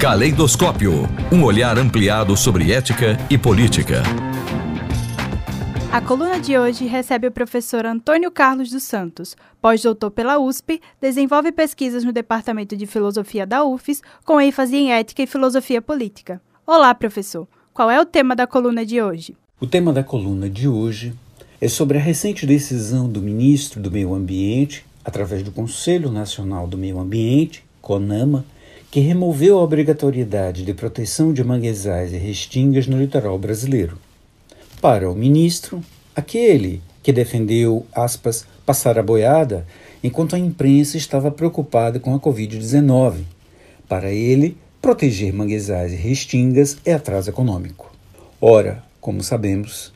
Caleidoscópio, um olhar ampliado sobre ética e política. A coluna de hoje recebe o professor Antônio Carlos dos Santos, pós-doutor pela USP, desenvolve pesquisas no Departamento de Filosofia da UFES, com ênfase em ética e filosofia política. Olá, professor. Qual é o tema da coluna de hoje? O tema da coluna de hoje é sobre a recente decisão do ministro do Meio Ambiente, através do Conselho Nacional do Meio Ambiente, CONAMA, que removeu a obrigatoriedade de proteção de manguezais e restingas no litoral brasileiro. Para o ministro, aquele que defendeu, aspas, passar a boiada enquanto a imprensa estava preocupada com a Covid-19. Para ele, proteger manguezais e restingas é atraso econômico. Ora, como sabemos,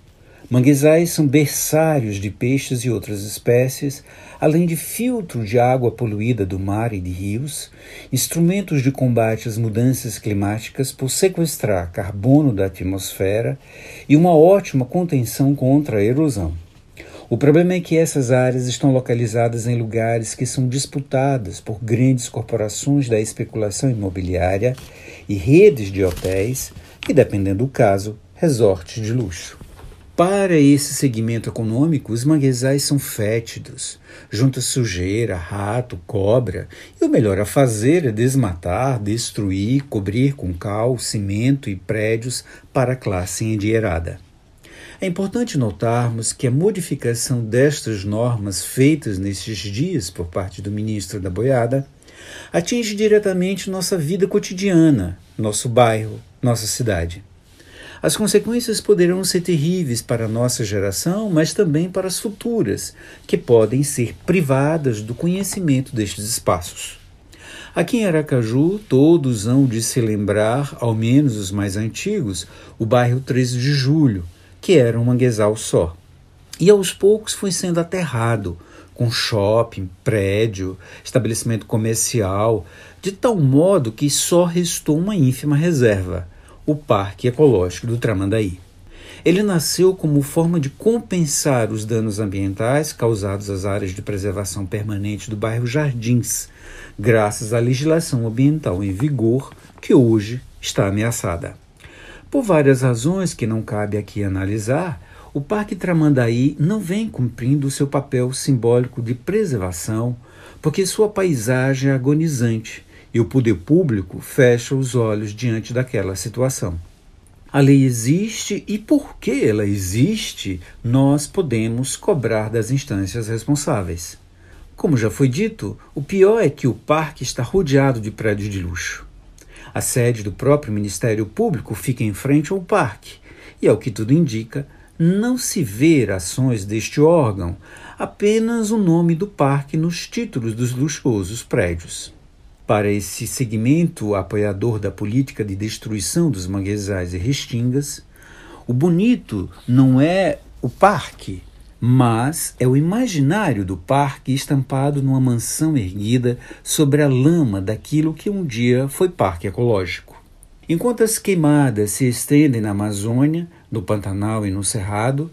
Manguezais são berçários de peixes e outras espécies, além de filtro de água poluída do mar e de rios, instrumentos de combate às mudanças climáticas por sequestrar carbono da atmosfera e uma ótima contenção contra a erosão. O problema é que essas áreas estão localizadas em lugares que são disputadas por grandes corporações da especulação imobiliária e redes de hotéis e, dependendo do caso, resorts de luxo. Para esse segmento econômico, os manguezais são fétidos, junta sujeira, rato, cobra, e o melhor a fazer é desmatar, destruir, cobrir com cal, cimento e prédios para a classe endinheirada. É importante notarmos que a modificação destas normas feitas nesses dias por parte do ministro da Boiada atinge diretamente nossa vida cotidiana, nosso bairro, nossa cidade. As consequências poderão ser terríveis para a nossa geração, mas também para as futuras, que podem ser privadas do conhecimento destes espaços. Aqui em Aracaju, todos hão de se lembrar, ao menos os mais antigos, o bairro 13 de Julho, que era um manguezal só. E aos poucos foi sendo aterrado, com shopping, prédio, estabelecimento comercial, de tal modo que só restou uma ínfima reserva o Parque Ecológico do Tramandaí. Ele nasceu como forma de compensar os danos ambientais causados às áreas de preservação permanente do bairro Jardins, graças à legislação ambiental em vigor que hoje está ameaçada. Por várias razões que não cabe aqui analisar, o Parque Tramandaí não vem cumprindo o seu papel simbólico de preservação, porque sua paisagem é agonizante e o poder público fecha os olhos diante daquela situação. A lei existe e porque ela existe, nós podemos cobrar das instâncias responsáveis. Como já foi dito, o pior é que o parque está rodeado de prédios de luxo. A sede do próprio Ministério Público fica em frente ao parque, e ao que tudo indica, não se vê ações deste órgão, apenas o nome do parque nos títulos dos luxuosos prédios. Para esse segmento apoiador da política de destruição dos manguezais e restingas, o bonito não é o parque, mas é o imaginário do parque estampado numa mansão erguida sobre a lama daquilo que um dia foi parque ecológico. Enquanto as queimadas se estendem na Amazônia, no Pantanal e no Cerrado,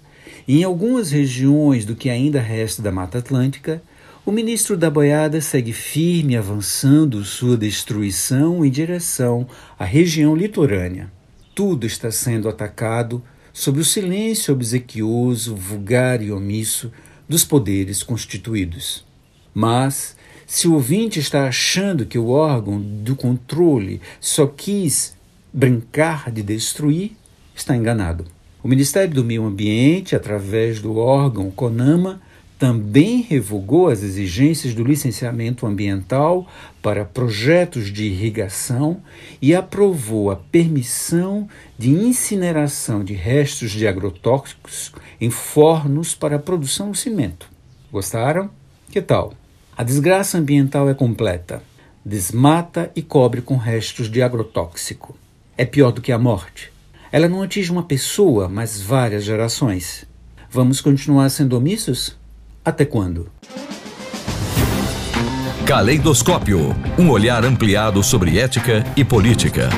e em algumas regiões do que ainda resta da Mata Atlântica, o ministro da boiada segue firme avançando sua destruição em direção à região litorânea. Tudo está sendo atacado sob o silêncio obsequioso, vulgar e omisso dos poderes constituídos. Mas, se o ouvinte está achando que o órgão do controle só quis brincar de destruir, está enganado. O Ministério do Meio Ambiente, através do órgão CONAMA, também revogou as exigências do licenciamento ambiental para projetos de irrigação e aprovou a permissão de incineração de restos de agrotóxicos em fornos para a produção de cimento. Gostaram? Que tal? A desgraça ambiental é completa. Desmata e cobre com restos de agrotóxico. É pior do que a morte. Ela não atinge uma pessoa, mas várias gerações. Vamos continuar sendo omissos? Até quando? Caleidoscópio um olhar ampliado sobre ética e política.